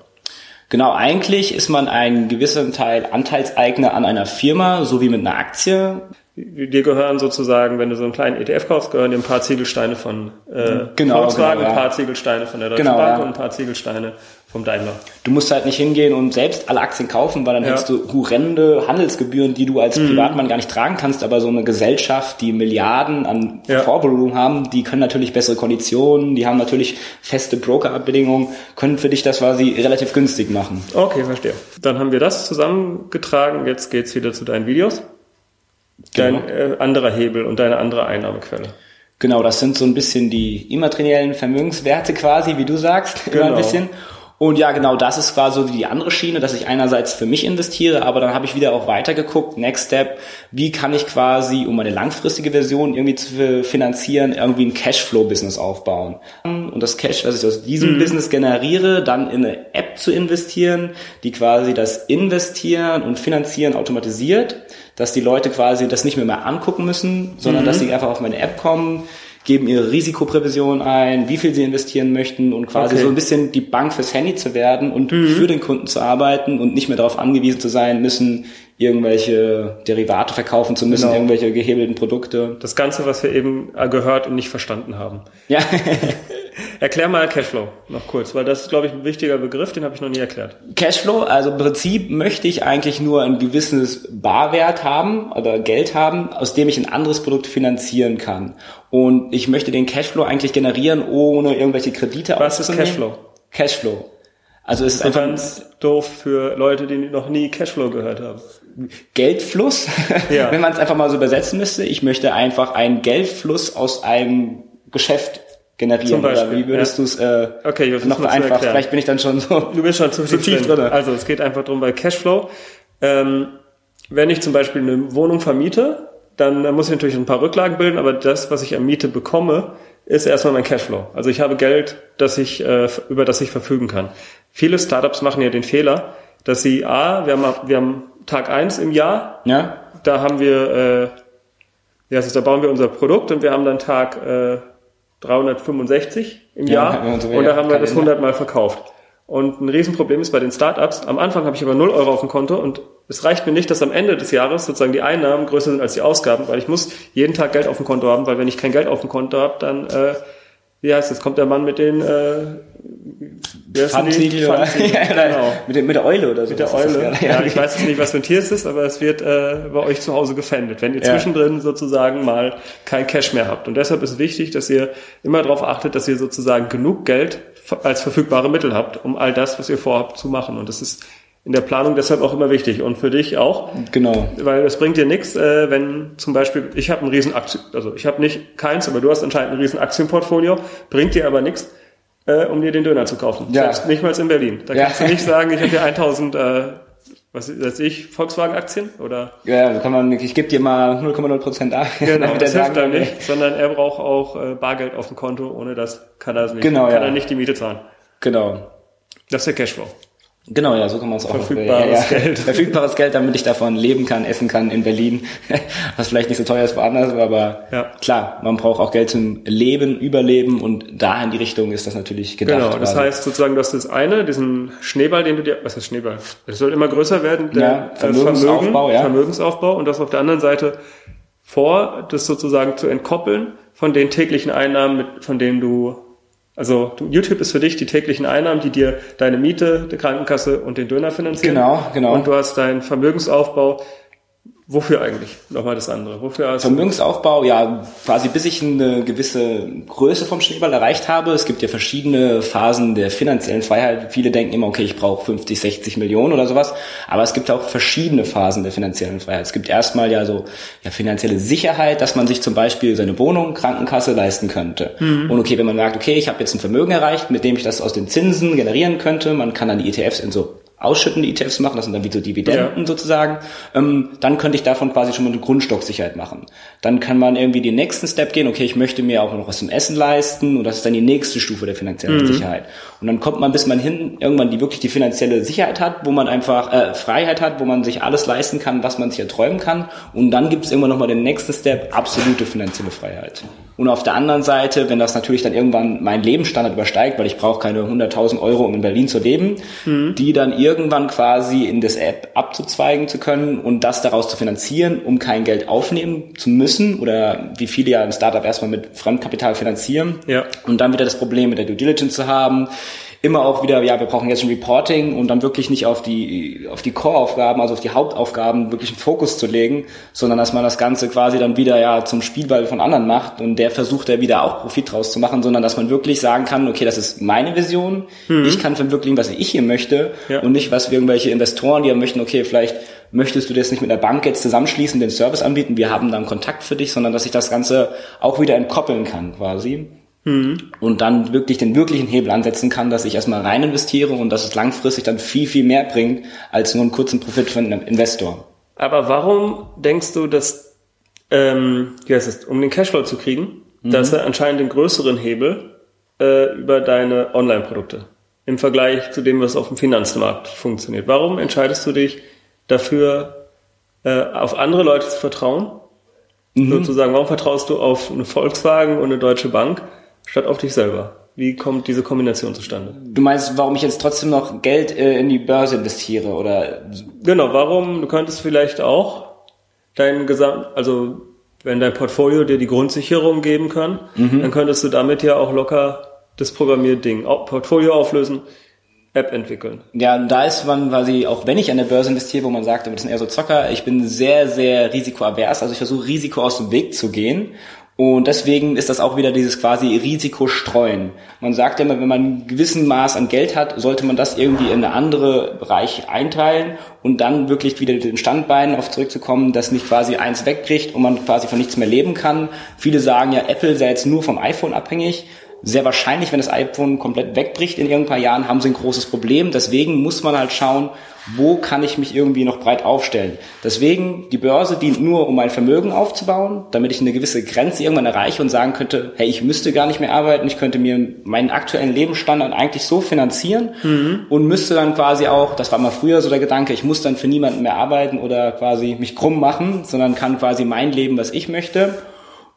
Genau, eigentlich ist man einen gewissen Teil Anteilseigner an einer Firma, so wie mit einer Aktie. Dir gehören sozusagen, wenn du so einen kleinen ETF kaufst, gehören dir ein paar Ziegelsteine von äh, genau, Volkswagen, genau, ja. ein paar Ziegelsteine von der Deutschen genau, Bank ja. und ein paar Ziegelsteine vom Daimler. Du musst halt nicht hingehen und selbst alle Aktien kaufen, weil dann ja. hättest du horrende Handelsgebühren, die du als mhm. Privatmann gar nicht tragen kannst, aber so eine Gesellschaft, die Milliarden an ja. Vorvolumen haben, die können natürlich bessere Konditionen, die haben natürlich feste Broker-Abbedingungen, können für dich das quasi relativ günstig machen. Okay, verstehe. Dann haben wir das zusammengetragen, jetzt geht's wieder zu deinen Videos. Dein genau. äh, anderer Hebel und deine andere Einnahmequelle. Genau, das sind so ein bisschen die immateriellen Vermögenswerte quasi, wie du sagst, genau. immer ein genau. bisschen. Und ja, genau, das ist quasi so die andere Schiene, dass ich einerseits für mich investiere, aber dann habe ich wieder auch weitergeguckt, Next Step, wie kann ich quasi, um eine langfristige Version irgendwie zu finanzieren, irgendwie ein Cashflow-Business aufbauen. Und das Cash, was ich aus diesem mhm. Business generiere, dann in eine App zu investieren, die quasi das Investieren und Finanzieren automatisiert, dass die Leute quasi das nicht mehr, mehr angucken müssen, sondern mhm. dass sie einfach auf meine App kommen, geben ihre Risikoprävision ein, wie viel sie investieren möchten und quasi okay. so ein bisschen die Bank fürs Handy zu werden und mhm. für den Kunden zu arbeiten und nicht mehr darauf angewiesen zu sein müssen, irgendwelche Derivate verkaufen zu müssen, genau. irgendwelche gehebelten Produkte. Das Ganze, was wir eben gehört und nicht verstanden haben. Ja. Erklär mal Cashflow noch kurz, weil das ist, glaube ich, ein wichtiger Begriff, den habe ich noch nie erklärt. Cashflow, also im Prinzip möchte ich eigentlich nur ein gewisses Barwert haben oder Geld haben, aus dem ich ein anderes Produkt finanzieren kann. Und ich möchte den Cashflow eigentlich generieren, ohne irgendwelche Kredite Was ist Cashflow? Cashflow. Also es ist einfach ganz doof für Leute, die noch nie Cashflow gehört haben. Geldfluss, Ja. wenn man es einfach mal so übersetzen müsste. Ich möchte einfach einen Geldfluss aus einem Geschäft generieren. Beispiel, wie würdest ja. du es äh, Okay, noch erklären. Vielleicht bin ich dann schon so. Du bist schon zu, Zu tief drin. drin. Also es geht einfach drum bei Cashflow. Ähm, wenn ich zum Beispiel eine Wohnung vermiete, dann äh, muss ich natürlich ein paar Rücklagen bilden, aber das, was ich an Miete bekomme, ist erstmal mein Cashflow. Also ich habe Geld, das ich, äh, über das ich verfügen kann. Viele Startups machen ja den Fehler, dass sie, A, wir haben, wir haben Tag eins im Jahr, Ja? da haben wir, äh, ja, also da bauen wir unser Produkt und wir haben dann Tag äh, 365 im Ja, Jahr man so und da haben wir das Kalender. 100 Mal verkauft. Und ein Riesenproblem ist bei den Startups, am Anfang habe ich aber 0 Euro auf dem Konto und es reicht mir nicht, dass am Ende des Jahres sozusagen die Einnahmen größer sind als die Ausgaben, weil ich muss jeden Tag Geld auf dem Konto haben, weil wenn ich kein Geld auf dem Konto habe, dann, äh, wie heißt es, kommt der Mann mit den, äh? Pfannsiegel oder, ja, genau. mit, der, mit der Eule oder so. Mit der Eule. Ja, ich weiß jetzt nicht, was für ein Tier es ist, aber es wird äh, bei euch zu Hause gefändet, wenn ihr Ja. zwischendrin sozusagen mal kein Cash mehr habt. Und deshalb ist wichtig, dass ihr immer darauf achtet, dass ihr sozusagen genug Geld als verfügbare Mittel habt, um all das, was ihr vorhabt, zu machen. Und das ist in der Planung deshalb auch immer wichtig. Und für dich auch, Genau. weil es bringt dir nichts, äh, wenn zum Beispiel, ich habe ein riesen Aktien, also ich habe nicht keins, aber du hast anscheinend ein riesen Aktienportfolio, bringt dir aber nichts, äh, um dir den Döner zu kaufen. Ja. Selbst nicht mal in Berlin. Da Ja. kannst du nicht sagen, ich habe hier 1000, äh, was weiß ich, Volkswagen-Aktien oder Ja, da kann man, ich gebe dir mal 0,0 Prozent ab. genau, das hilft sagen da kann, nicht, sondern er braucht auch äh, Bargeld auf dem Konto, ohne das kann er nicht. Genau, kann ja. er nicht die Miete zahlen. Genau. Das ist der Cashflow. Genau, ja, so kann man es auch. Verfügbares Geld. Verfügbares Geld, damit ich davon leben kann, essen kann in Berlin. Was vielleicht nicht so teuer ist woanders, aber Ja. klar, man braucht auch Geld zum Leben, Überleben und da in die Richtung ist das natürlich gedacht. Genau, das quasi. heißt sozusagen, du hast das eine, diesen Schneeball, den du dir, was ist Schneeball? Es soll immer größer werden, der Ja, äh, Vermögensaufbau, Vermögen, ja. Vermögensaufbau und das auf der anderen Seite vor, das sozusagen zu entkoppeln von den täglichen Einnahmen, von denen du, also YouTube ist für dich die täglichen Einnahmen, die dir deine Miete, die Krankenkasse und den Döner finanzieren. Genau, genau. Und du hast deinen Vermögensaufbau. Wofür eigentlich? Nochmal das andere. Wofür du Vermögensaufbau, ja, quasi bis ich eine gewisse Größe vom Schneeball erreicht habe. Es gibt ja verschiedene Phasen der finanziellen Freiheit. Viele denken immer, okay, ich brauche 50, 60 Millionen oder sowas. Aber es gibt auch verschiedene Phasen der finanziellen Freiheit. Es gibt erstmal ja so ja, finanzielle Sicherheit, dass man sich zum Beispiel seine Wohnung, Krankenkasse leisten könnte. Und okay, wenn man merkt, okay, ich habe jetzt ein Vermögen erreicht, mit dem ich das aus den Zinsen generieren könnte, man kann dann die ETFs in so ausschüttende ETFs machen, das sind dann wie so Dividenden Ja. sozusagen, ähm, dann könnte ich davon quasi schon mal eine Grundstocksicherheit machen. Dann kann man irgendwie den nächsten Step gehen, okay, ich möchte mir auch noch was zum Essen leisten und das ist dann die nächste Stufe der finanziellen Sicherheit. Und dann kommt man, bis man hin irgendwann die wirklich die finanzielle Sicherheit hat, wo man einfach äh, Freiheit hat, wo man sich alles leisten kann, was man sich erträumen kann. Und dann gibt es irgendwann nochmal den nächsten Step, absolute finanzielle Freiheit. Und auf der anderen Seite, wenn das natürlich dann irgendwann meinen Lebensstandard übersteigt, weil ich brauche keine 100.000 Euro, um in Berlin zu leben, die dann irgendwann quasi in das App abzuzweigen zu können und das daraus zu finanzieren, um kein Geld aufnehmen zu müssen oder wie viele ja ein Startup erstmal mit Fremdkapital finanzieren Ja. und dann wieder das Problem mit der Due Diligence zu haben. Immer auch wieder, ja, wir brauchen jetzt ein Reporting und dann wirklich nicht auf die, auf die Core-Aufgaben, also auf die Hauptaufgaben wirklich einen Fokus zu legen, sondern dass man das Ganze quasi dann wieder ja zum Spielball von anderen macht und der versucht ja wieder auch Profit draus zu machen, sondern dass man wirklich sagen kann, okay, das ist meine Vision, ich kann verwirklichen, was ich hier möchte Ja. und nicht, was irgendwelche Investoren, die ja möchten, okay, vielleicht möchtest du das nicht mit der Bank jetzt zusammenschließen, den Service anbieten, wir haben da einen Kontakt für dich, sondern dass ich das Ganze auch wieder entkoppeln kann quasi und dann wirklich den wirklichen Hebel ansetzen kann, dass ich erstmal rein investiere und dass es langfristig dann viel, viel mehr bringt als nur einen kurzen Profit für einen Investor. Aber warum denkst du, dass, ähm, wie heißt es, um den Cashflow zu kriegen, Mhm. dass er anscheinend den größeren Hebel äh, über deine Online-Produkte im Vergleich zu dem, was auf dem Finanzmarkt funktioniert? Warum entscheidest du dich dafür, äh, auf andere Leute zu vertrauen? Mhm. Sozusagen, warum vertraust du auf eine Volkswagen und eine Deutsche Bank statt auf dich selber? Wie kommt diese Kombination zustande? Du meinst, warum ich jetzt trotzdem noch Geld äh, in die Börse investiere oder Genau, warum? Du könntest vielleicht auch dein Gesamt, also wenn dein Portfolio dir die Grundsicherung geben kann, dann könntest du damit ja auch locker das Programmierding. Portfolio auflösen, App entwickeln. Ja, da ist man quasi, auch wenn ich an der Börse investiere, wo man sagt, das sind eher so Zocker, ich bin sehr, sehr risikoavers, also ich versuche Risiko aus dem Weg zu gehen und deswegen ist das auch wieder dieses quasi Risikostreuen. Man sagt immer, wenn man ein gewissen Maß an Geld hat, sollte man das irgendwie in eine andere Bereich einteilen und dann wirklich wieder den Standbeinen auf zurückzukommen, dass nicht quasi eins wegkriegt und man quasi von nichts mehr leben kann. Viele sagen ja, Apple sei jetzt nur vom iPhone abhängig sehr wahrscheinlich, wenn das iPhone komplett wegbricht in irgendein paar Jahren, haben sie ein großes Problem. Deswegen muss man halt schauen, wo kann ich mich irgendwie noch breit aufstellen. Deswegen, die Börse dient nur, um mein Vermögen aufzubauen, damit ich eine gewisse Grenze irgendwann erreiche und sagen könnte, hey, ich müsste gar nicht mehr arbeiten, ich könnte mir meinen aktuellen Lebensstandard eigentlich so finanzieren mhm. und müsste dann quasi auch, das war mal früher so der Gedanke, ich muss dann für niemanden mehr arbeiten oder quasi mich krumm machen, sondern kann quasi mein Leben, was ich möchte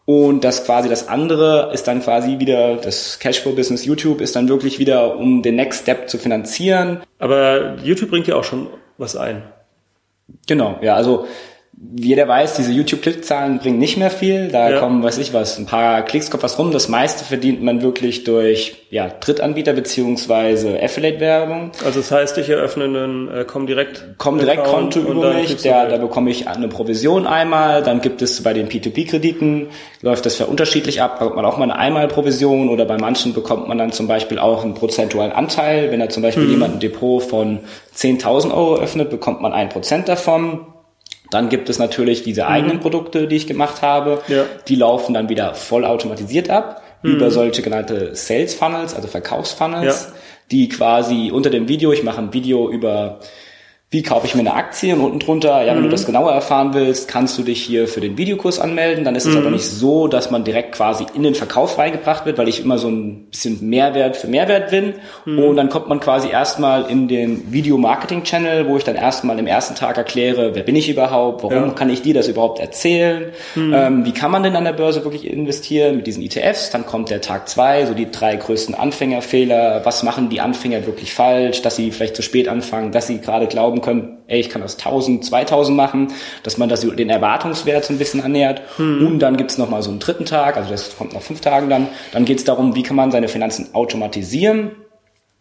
und das quasi das andere ist dann quasi wieder, das Cashflow-Business YouTube ist dann wirklich wieder, um den Next Step zu finanzieren. Aber YouTube bringt ja auch schon was ein. Genau, ja, also jeder weiß, diese YouTube-Klickzahlen bringen nicht mehr viel. Da ja. kommen, weiß ich was, ein paar Klicks kommt was rum. Das meiste verdient man wirklich durch ja, Drittanbieter beziehungsweise Affiliate-Werbung. Also das heißt, ich eröffne einen äh, Comdirect Comdirect Konto über mich, der, da bekomme ich eine Provision einmal, dann gibt es bei den P2P-Krediten, läuft das für unterschiedlich ab, bekommt man auch mal eine Einmalprovision oder bei manchen bekommt man dann zum Beispiel auch einen prozentualen Anteil. Wenn da zum Beispiel hm. jemand ein Depot von 10.000 Euro öffnet, bekommt man ein Prozent davon. Dann gibt es natürlich diese eigenen mhm. Produkte, die ich gemacht habe. Ja. Die laufen dann wieder vollautomatisiert ab mhm. über solche genannte Sales Funnels, also Verkaufsfunnels, ja. die quasi unter dem Video, ich mache ein Video über wie kaufe ich mir eine Aktie und unten drunter, ja, wenn mhm. du das genauer erfahren willst, kannst du dich hier für den Videokurs anmelden. Dann ist es mhm. aber nicht so, dass man direkt quasi in den Verkauf reingebracht wird, weil ich immer so ein bisschen Mehrwert für Mehrwert bin. Mhm. Und dann kommt man quasi erstmal in den Video-Marketing-Channel, wo ich dann erstmal im ersten Tag erkläre, wer bin ich überhaupt, warum ja. kann ich dir das überhaupt erzählen, mhm. ähm, wie kann man denn an der Börse wirklich investieren mit diesen ETFs. Dann kommt der Tag zwei, so die drei größten Anfängerfehler, was machen die Anfänger wirklich falsch, dass sie vielleicht zu spät anfangen, dass sie gerade glauben können, ey, ich kann das 1000, 2000 machen, dass man das den Erwartungswert so ein bisschen annähert. Hm. Und dann gibt's noch mal so einen dritten Tag, also das kommt nach fünf Tagen dann. Dann geht's darum, wie kann man seine Finanzen automatisieren.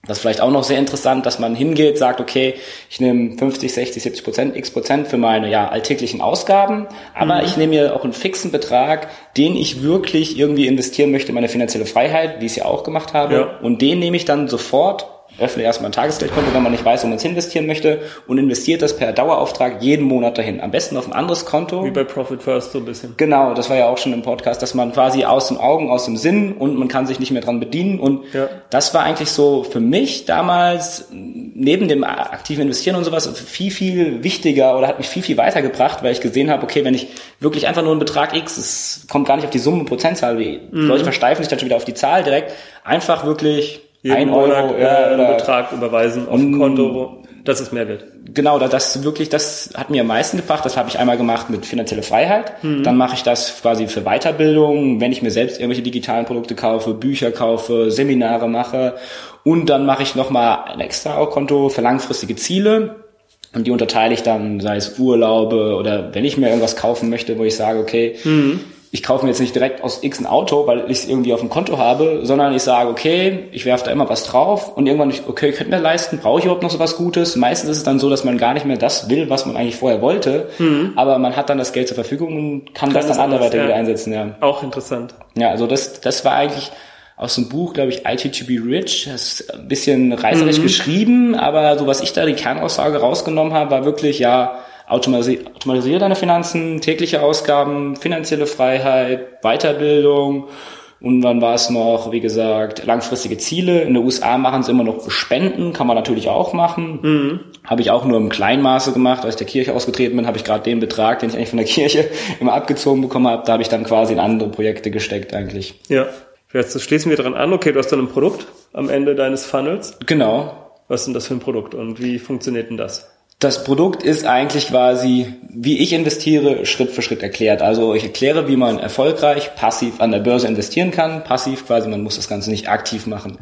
Das ist vielleicht auch noch sehr interessant, dass man hingeht, sagt, okay, ich nehme 50, 60, 70 Prozent, x Prozent für meine ja, alltäglichen Ausgaben, aber mhm. ich nehme mir auch einen fixen Betrag, den ich wirklich irgendwie investieren möchte, meine finanzielle Freiheit, wie ich es ja auch gemacht habe, ja. und den nehme ich dann sofort öffne erstmal ein Tagesgeldkonto, wenn man nicht weiß, wo man es investieren möchte und investiert das per Dauerauftrag jeden Monat dahin. Am besten auf ein anderes Konto. Wie bei Profit First so ein bisschen. Genau, das war ja auch schon im Podcast, dass man quasi aus den Augen, aus dem Sinn und man kann sich nicht mehr dran bedienen und ja. das war eigentlich so für mich damals neben dem aktiven Investieren und sowas viel, viel wichtiger oder hat mich viel, viel weitergebracht, weil ich gesehen habe, okay, wenn ich wirklich einfach nur einen Betrag X, es kommt gar nicht auf die Summe Prozentzahl, wie mhm. Leute versteifen sich dann schon wieder auf die Zahl direkt, einfach wirklich jeden ein Monat Euro, ja, einen Betrag überweisen auf ein Konto. Das ist Mehrwert. Genau, das wirklich, das hat mir am meisten gebracht. Das habe ich einmal gemacht mit finanzielle Freiheit. Mhm. Dann mache ich das quasi für Weiterbildung, wenn ich mir selbst irgendwelche digitalen Produkte kaufe, Bücher kaufe, Seminare mache. Und dann mache ich nochmal ein extra Konto für langfristige Ziele. Und die unterteile ich dann, sei es Urlaube oder wenn ich mir irgendwas kaufen möchte, wo ich sage, okay, mhm ich kaufe mir jetzt nicht direkt aus X ein Auto, weil ich es irgendwie auf dem Konto habe, sondern ich sage, okay, ich werfe da immer was drauf und irgendwann, okay, ich könnte mir leisten, brauche ich überhaupt noch so was Gutes? Meistens ist es dann so, dass man gar nicht mehr das will, was man eigentlich vorher wollte, mhm. aber man hat dann das Geld zur Verfügung und kann, kann das dann anderweitig ja. wieder einsetzen. Ja. Auch interessant. Ja, also das, das war eigentlich aus dem Buch, glaube ich, IT to be Rich. Das ist ein bisschen reißerisch mhm. geschrieben, aber so was ich da die Kernaussage rausgenommen habe, war wirklich, ja, automatisiere, automatisiere deine Finanzen, tägliche Ausgaben, finanzielle Freiheit, Weiterbildung und dann war es noch, wie gesagt, langfristige Ziele. In den USA machen sie immer noch Spenden, kann man natürlich auch machen. Mhm. Habe ich auch nur im kleinen Maße gemacht. Als ich der Kirche ausgetreten bin, habe ich gerade den Betrag, den ich eigentlich von der Kirche immer abgezogen bekommen habe, da habe ich dann quasi in andere Projekte gesteckt eigentlich. Ja. Jetzt schließen wir dran an, okay, du hast dann ein Produkt am Ende deines Funnels. Genau. Was ist denn das für ein Produkt und wie funktioniert denn das? Das Produkt ist eigentlich quasi, wie ich investiere, Schritt für Schritt erklärt. Also ich erkläre, wie man erfolgreich passiv an der Börse investieren kann. Passiv quasi, man muss das Ganze nicht aktiv machen.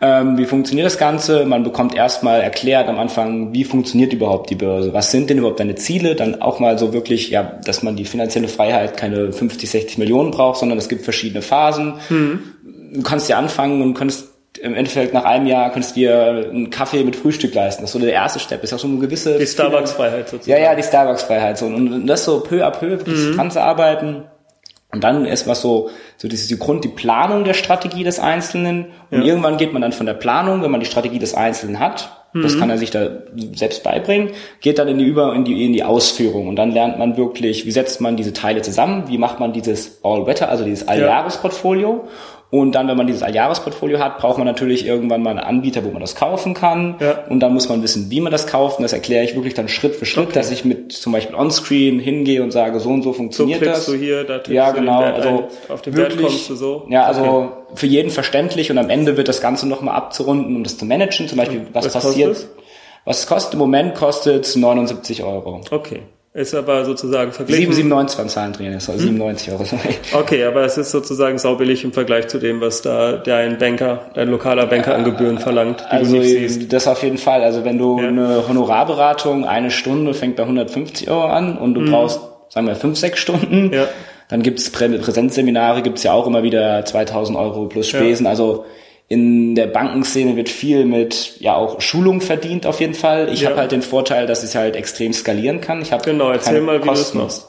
Ähm, wie funktioniert das Ganze? Man bekommt erstmal erklärt am Anfang, wie funktioniert überhaupt die Börse? Was sind denn überhaupt deine Ziele? Dann auch mal so wirklich, ja, dass man die finanzielle Freiheit keine 50, 60 Millionen braucht, sondern es gibt verschiedene Phasen. Mhm. Du kannst ja anfangen und kannst im Endeffekt nach einem Jahr könntest du dir einen Kaffee mit Frühstück leisten. Das ist so der erste Step. Das ist auch so eine gewisse... Die Starbucks-Freiheit sozusagen. Ja, ja, die Starbucks-Freiheit. So. Und das so peu à peu wirklich mhm. dran zu arbeiten. Und dann ist was so, so diese Grund, die Planung der Strategie des Einzelnen. Und ja. irgendwann geht man dann von der Planung, wenn man die Strategie des Einzelnen hat, das mhm. kann er sich da selbst beibringen, geht dann in die über in die in die Ausführung und dann lernt man wirklich, wie setzt man diese Teile zusammen, wie macht man dieses All-Weather, also dieses Alljahresportfolio und dann, wenn man dieses Alljahresportfolio hat, braucht man natürlich irgendwann mal einen Anbieter, wo man das kaufen kann. Ja. Und dann muss man wissen, wie man das kauft. Und das erkläre ich wirklich dann Schritt für Schritt, okay. dass ich mit zum Beispiel Onscreen hingehe und sage, so und so funktioniert so das. Du hier, da ja, genau. also auf den wirklich, Wert kommst du so. Ja, also okay. für jeden verständlich und am Ende wird das Ganze nochmal abzurunden, um das zu managen. Zum Beispiel, was, was passiert. Was es kostet? Im Moment kostet es 79 Euro. Okay. Ist aber sozusagen verglichen. 7,97 waren Zahlen drin, also hm? 97 Euro. okay, aber es ist sozusagen saubillig im Vergleich zu dem, was da dein Banker, dein lokaler Banker an Gebühren verlangt. also das auf jeden Fall. Also wenn du ja. eine Honorarberatung, eine Stunde fängt bei 150 Euro an und du mhm. brauchst, sagen wir, fünf, sechs Stunden, ja. dann gibt's Prä Präsenzseminare, gibt's ja auch immer wieder 2000 Euro plus Spesen. Ja. Also in der Bankenszene wird viel mit ja auch Schulung verdient auf jeden Fall. Ich ja. habe halt den Vorteil, dass ich halt extrem skalieren kann. Ich habe genau, erzähl mal, wie du es machst.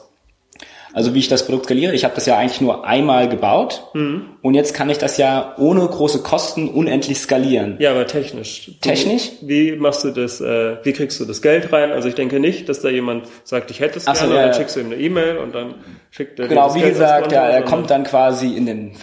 Also wie ich das Produkt skaliere, ich habe das ja eigentlich nur einmal gebaut mhm. und jetzt kann ich das ja ohne große Kosten unendlich skalieren. Ja, aber technisch. Technisch? Wie machst du das, äh, wie kriegst du das Geld rein? Also ich denke nicht, dass da jemand sagt, ich hätte es gerne, so, ja, dann schickst du ihm eine E-Mail und dann schickt er Genau, wie gesagt, ja, er kommt dann quasi in den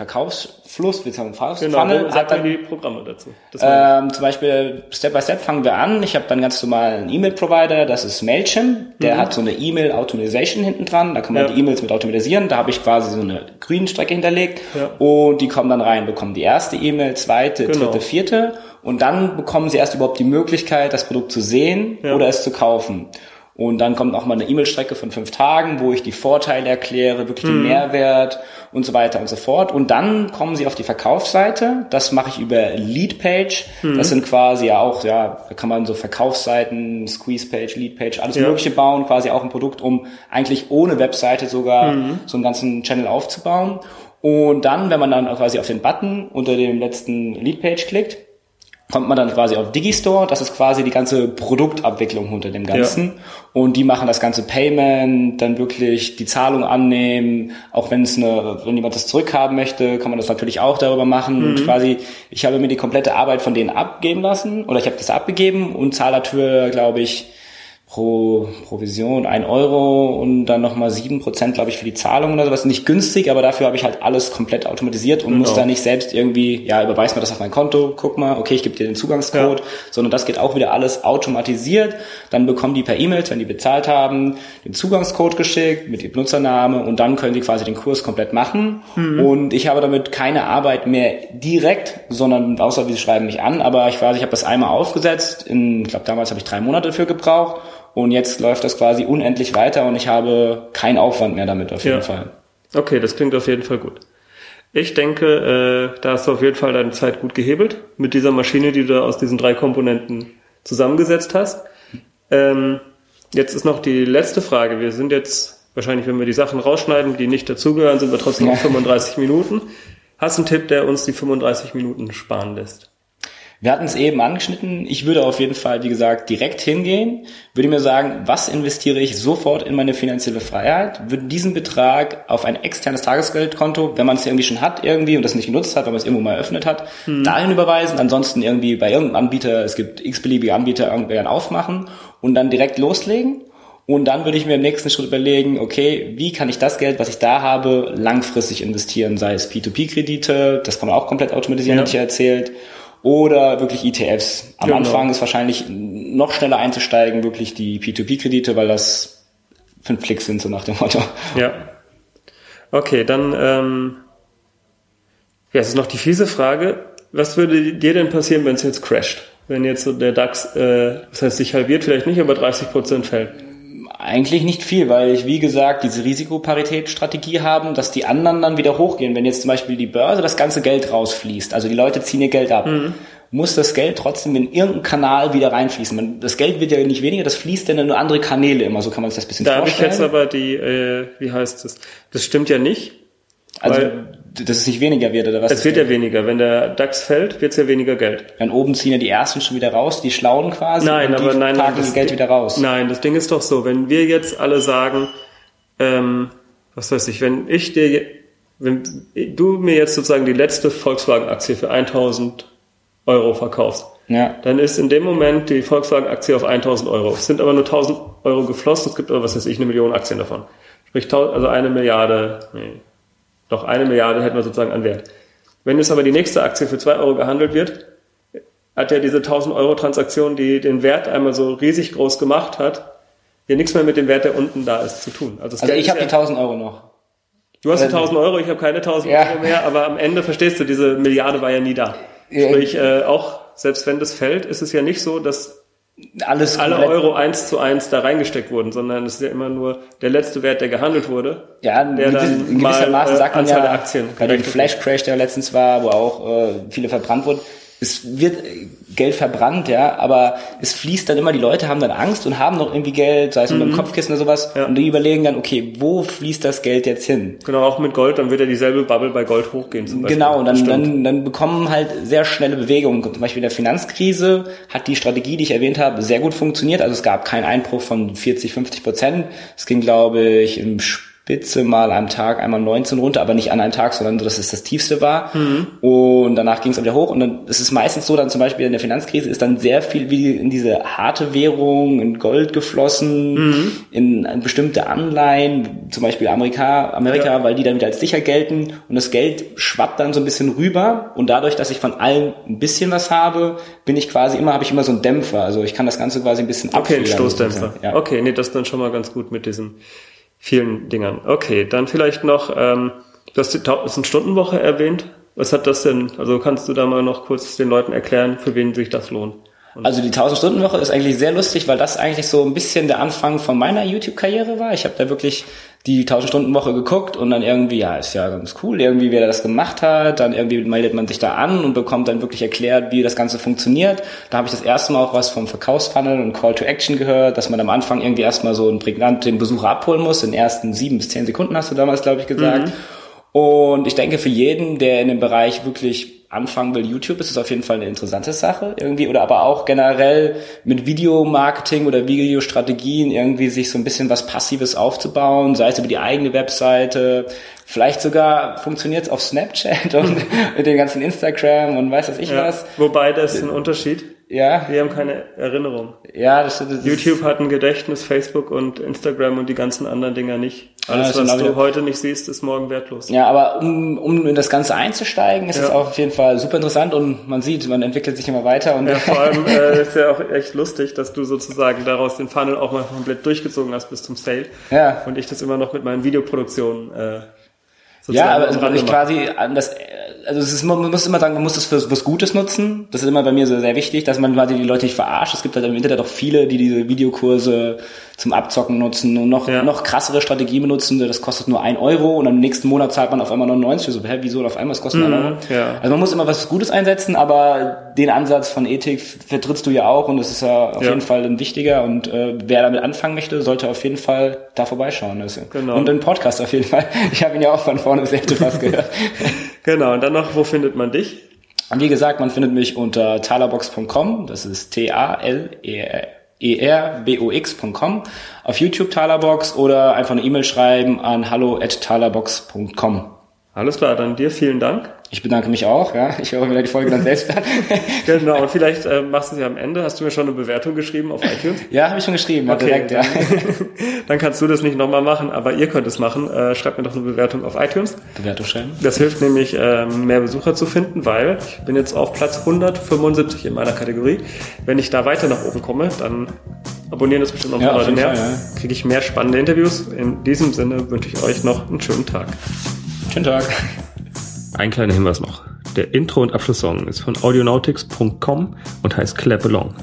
Verkaufsfluss, wir sagen Verkaufsfunnel. Genau, hat dann die Programme dazu. Ähm, zum Beispiel Step by Step fangen wir an. Ich habe dann ganz normal einen E-Mail-Provider, das ist Mailchimp. Der mhm. hat so eine E-Mail-Automation hinten dran. Da kann man ja. die E-Mails mit automatisieren. Da habe ich quasi so eine Grünstrecke hinterlegt ja. und die kommen dann rein, bekommen die erste E-Mail, zweite, genau. dritte, vierte und dann bekommen sie erst überhaupt die Möglichkeit, das Produkt zu sehen ja. oder es zu kaufen. Und dann kommt auch mal eine E-Mail-Strecke von fünf Tagen, wo ich die Vorteile erkläre, wirklich den mhm. Mehrwert und so weiter und so fort. Und dann kommen sie auf die Verkaufsseite. Das mache ich über Leadpage. Mhm. Das sind quasi ja auch, ja, da kann man so Verkaufsseiten, Squeeze-Page, Leadpage, alles ja. Mögliche bauen, quasi auch ein Produkt, um eigentlich ohne Webseite sogar mhm. so einen ganzen Channel aufzubauen. Und dann, wenn man dann quasi auf den Button unter dem letzten Leadpage klickt, kommt man dann quasi auf Digistore, das ist quasi die ganze Produktabwicklung unter dem Ganzen. Ja. Und die machen das ganze Payment, dann wirklich die Zahlung annehmen, auch wenn es eine, wenn jemand das zurückhaben möchte, kann man das natürlich auch darüber machen. Mhm. Und quasi, ich habe mir die komplette Arbeit von denen abgeben lassen, oder ich habe das abgegeben und zahle dafür, glaube ich, pro Provision ein Euro und dann nochmal sieben Prozent, glaube ich, für die Zahlung oder sowas. Nicht günstig, aber dafür habe ich halt alles komplett automatisiert und genau. muss da nicht selbst irgendwie, ja, überweis mir das auf mein Konto, guck mal, okay, ich gebe dir den Zugangscode, ja. sondern das geht auch wieder alles automatisiert. Dann bekommen die per E-Mails, wenn die bezahlt haben, den Zugangscode geschickt mit dem Benutzername und dann können die quasi den Kurs komplett machen. Mhm. Und ich habe damit keine Arbeit mehr direkt, sondern außer wie sie schreiben mich an, aber ich weiß, ich habe das einmal aufgesetzt, in, ich glaube damals habe ich drei Monate dafür gebraucht und jetzt läuft das quasi unendlich weiter und ich habe keinen Aufwand mehr damit auf jeden ja. Fall. Okay, das klingt auf jeden Fall gut. Ich denke, äh, da hast du auf jeden Fall deine Zeit gut gehebelt mit dieser Maschine, die du aus diesen drei Komponenten zusammengesetzt hast. Ähm, jetzt ist noch die letzte Frage. Wir sind jetzt wahrscheinlich, wenn wir die Sachen rausschneiden, die nicht dazugehören, sind wir trotzdem ja. auf 35 Minuten. Hast du einen Tipp, der uns die 35 Minuten sparen lässt? Wir hatten es eben angeschnitten. Ich würde auf jeden Fall, wie gesagt, direkt hingehen, würde mir sagen, was investiere ich sofort in meine finanzielle Freiheit, würde diesen Betrag auf ein externes Tagesgeldkonto, wenn man es irgendwie schon hat irgendwie und das nicht genutzt hat, weil man es irgendwo mal eröffnet hat, hm. dahin überweisen, ansonsten irgendwie bei irgendeinem Anbieter, es gibt x-beliebige Anbieter, irgendwann aufmachen und dann direkt loslegen. Und dann würde ich mir im nächsten Schritt überlegen, okay, wie kann ich das Geld, was ich da habe, langfristig investieren, sei es P2P-Kredite, das kann man auch komplett automatisieren, ja. hatte ich ja erzählt, oder wirklich ETFs. Am genau. Anfang ist wahrscheinlich noch schneller einzusteigen, wirklich die P2P-Kredite, weil das fünf Klicks sind, so nach dem Motto. Ja. Okay, dann ähm, ja, es ist noch die fiese Frage. Was würde dir denn passieren, wenn es jetzt crasht? Wenn jetzt so der DAX, äh, das heißt sich halbiert, vielleicht nicht, aber 30 Prozent fällt? Eigentlich nicht viel, weil ich, wie gesagt, diese Risikoparitätsstrategie haben, dass die anderen dann wieder hochgehen. Wenn jetzt zum Beispiel die Börse das ganze Geld rausfließt, also die Leute ziehen ihr Geld ab, mhm. muss das Geld trotzdem in irgendeinen Kanal wieder reinfließen. Das Geld wird ja nicht weniger, das fließt dann in nur andere Kanäle immer, so kann man sich das ein bisschen da vorstellen. Da habe ich jetzt aber die, äh, wie heißt das? Das stimmt ja nicht. Also dass es nicht weniger wird, oder was? Es wird ja weniger. Wenn der DAX fällt, wird es ja weniger Geld. Dann oben ziehen ja die ersten schon wieder raus, die Schlauen quasi. Nein, aber nein, packen das das Geld wieder raus. Nein, das Ding ist doch so, wenn wir jetzt alle sagen, ähm, was weiß ich, wenn ich dir, wenn du mir jetzt sozusagen die letzte Volkswagen-Aktie für 1000 Euro verkaufst, Ja. dann ist in dem Moment die Volkswagen-Aktie auf 1000 Euro. Es sind aber nur 1000 Euro geflossen, es gibt aber, was weiß ich, eine Million Aktien davon. Sprich, also eine Milliarde, nee, doch eine Milliarde hätten wir sozusagen an Wert. Wenn jetzt aber die nächste Aktie für 2 Euro gehandelt wird, hat ja diese 1000 Euro Transaktion, die den Wert einmal so riesig groß gemacht hat, ja nichts mehr mit dem Wert, der unten da ist, zu tun. Also, Also ich habe die 1000 Euro noch. Du hast die 1000 Euro, ich habe keine 1000 Ja. Euro mehr, aber am Ende verstehst du, diese Milliarde war ja nie da. Sprich, äh, auch selbst wenn das fällt, ist es ja nicht so, dass Alles alle Euro eins zu eins da reingesteckt wurden, sondern es ist ja immer nur der letzte Wert, der gehandelt wurde. Ja, in, der gewiss, dann in gewisser Maße äh, sagt man Anzahl ja, der Aktien bei dem Flash Crash, der letztens war, wo auch äh, viele verbrannt wurden, es wird äh, Geld verbrannt, ja, aber es fließt dann immer, die Leute haben dann Angst und haben noch irgendwie Geld, sei es unter dem Kopfkissen oder sowas, Mhm. Ja. und die überlegen dann, okay, wo fließt das Geld jetzt hin? Genau, auch mit Gold, dann wird ja dieselbe Bubble bei Gold hochgehen zum Beispiel. Genau, und dann, dann, dann bekommen halt sehr schnelle Bewegungen. Zum Beispiel in der Finanzkrise hat die Strategie, die ich erwähnt habe, sehr gut funktioniert. Also es gab keinen Einbruch von 40, 50 Prozent. Es ging, glaube ich, im Spitze mal am Tag einmal 19 runter, aber nicht an einem Tag, sondern so, dass es das tiefste war. Und danach ging es wieder hoch. Und dann ist es meistens so, dann zum Beispiel in der Finanzkrise ist dann sehr viel wie in diese harte Währung, in Gold geflossen, in, in bestimmte Anleihen, zum Beispiel Amerika, Amerika, weil die dann wieder als sicher gelten. Und das Geld schwappt dann so ein bisschen rüber. Und dadurch, dass ich von allen ein bisschen was habe, bin ich quasi immer, habe ich immer so einen Dämpfer. Also ich kann das Ganze quasi ein bisschen Okay, ein abfedern, Stoßdämpfer. Ja. Okay, nee, das ist dann schon mal ganz gut mit diesen vielen Dingern. Okay, dann vielleicht noch, ähm, du hast die 1000 Stundenwoche erwähnt. Was hat das denn? Also kannst du da mal noch kurz den Leuten erklären, für wen sich das lohnt? Also die 1000-Stunden-Woche ist eigentlich sehr lustig, weil das eigentlich so ein bisschen der Anfang von meiner YouTube-Karriere war. Ich habe da wirklich die 1000-Stunden-Woche geguckt und dann irgendwie, ja, ist ja ganz cool, irgendwie, wer das gemacht hat. Dann irgendwie meldet man sich da an und bekommt dann wirklich erklärt, wie das Ganze funktioniert. Da habe ich das erste Mal auch was vom Verkaufsfunnel und Call to Action gehört, dass man am Anfang irgendwie erstmal so einen prägnant den Besucher abholen muss. In den ersten sieben bis zehn Sekunden hast du damals, glaube ich, gesagt. Und ich denke, für jeden, der in dem Bereich wirklich anfangen will, YouTube, ist es auf jeden Fall eine interessante Sache irgendwie oder aber auch generell mit Videomarketing oder Videostrategien irgendwie sich so ein bisschen was Passives aufzubauen, sei es über die eigene Webseite, vielleicht sogar funktioniert es auf Snapchat und mit dem ganzen Instagram und weiß was ich Ja, was. wobei das ist ein Unterschied. Ja, Wir haben keine Erinnerung. ja, das, das ist YouTube hat ein Gedächtnis, Facebook und Instagram und die ganzen anderen Dinger nicht. Ja, Alles, sind was du heute nicht siehst, ist morgen wertlos. Ja, aber um, um in das Ganze einzusteigen, ist es Ja. auch auf jeden Fall super interessant und man sieht, man entwickelt sich immer weiter und Ja, vor allem äh, ist ja auch echt lustig, dass du sozusagen daraus den Funnel auch mal komplett durchgezogen hast bis zum Sale. Ja. Und ich das immer noch mit meinen Videoproduktionen äh, sozusagen Ja, aber also ich quasi an das, also es ist, man muss immer sagen, man muss das für was Gutes nutzen. Das ist immer bei mir so sehr wichtig, dass man quasi die Leute nicht verarscht. Es gibt halt im Internet auch viele, die diese Videokurse zum Abzocken nutzen und noch, Ja. noch krassere Strategien benutzen. Das kostet nur ein Euro und am nächsten Monat zahlt man auf einmal 99. So, hä, wieso auf einmal? Es kostet ein Euro. Mhm, ja. Also man muss immer was Gutes einsetzen, aber den Ansatz von Ethik vertrittst du ja auch und das ist ja auf Ja. jeden Fall ein wichtiger und äh, wer damit anfangen möchte, sollte auf jeden Fall da vorbeischauen. Also. Genau. Und den Podcast auf jeden Fall. Ich habe ihn ja auch von vorne bis Ende fast gehört. Genau, und dann noch, wo findet man dich? Und wie gesagt, man findet mich unter talerbox.com, das ist T-A-L-E-R-B-O-X.com, auf YouTube Talerbox oder einfach eine E-Mail schreiben an hallo at talerbox.com. Alles klar, dann dir vielen Dank. Ich bedanke mich auch, ja. Ich höre mir die Folge dann selbst an. Genau, und vielleicht äh, machst du sie am Ende. Hast du mir schon eine Bewertung geschrieben auf iTunes? ja, habe ich schon geschrieben, ja, direkt, ja. Dann kannst du das nicht nochmal machen, aber ihr könnt es machen. Äh, schreibt mir doch eine Bewertung auf iTunes. Bewertung schreiben. Das hilft nämlich, ähm, mehr Besucher zu finden, weil ich bin jetzt auf Platz 175 in meiner Kategorie. Wenn ich da weiter nach oben komme, dann abonnieren das bestimmt noch ein Ja, paar Leute mehr. Fall, Kriege ich mehr spannende Interviews. In diesem Sinne wünsche ich euch noch einen schönen Tag. Schönen Tag. Ein kleiner Hinweis noch. Der Intro- und Abschlusssong ist von audionautics.com und heißt Clap Along.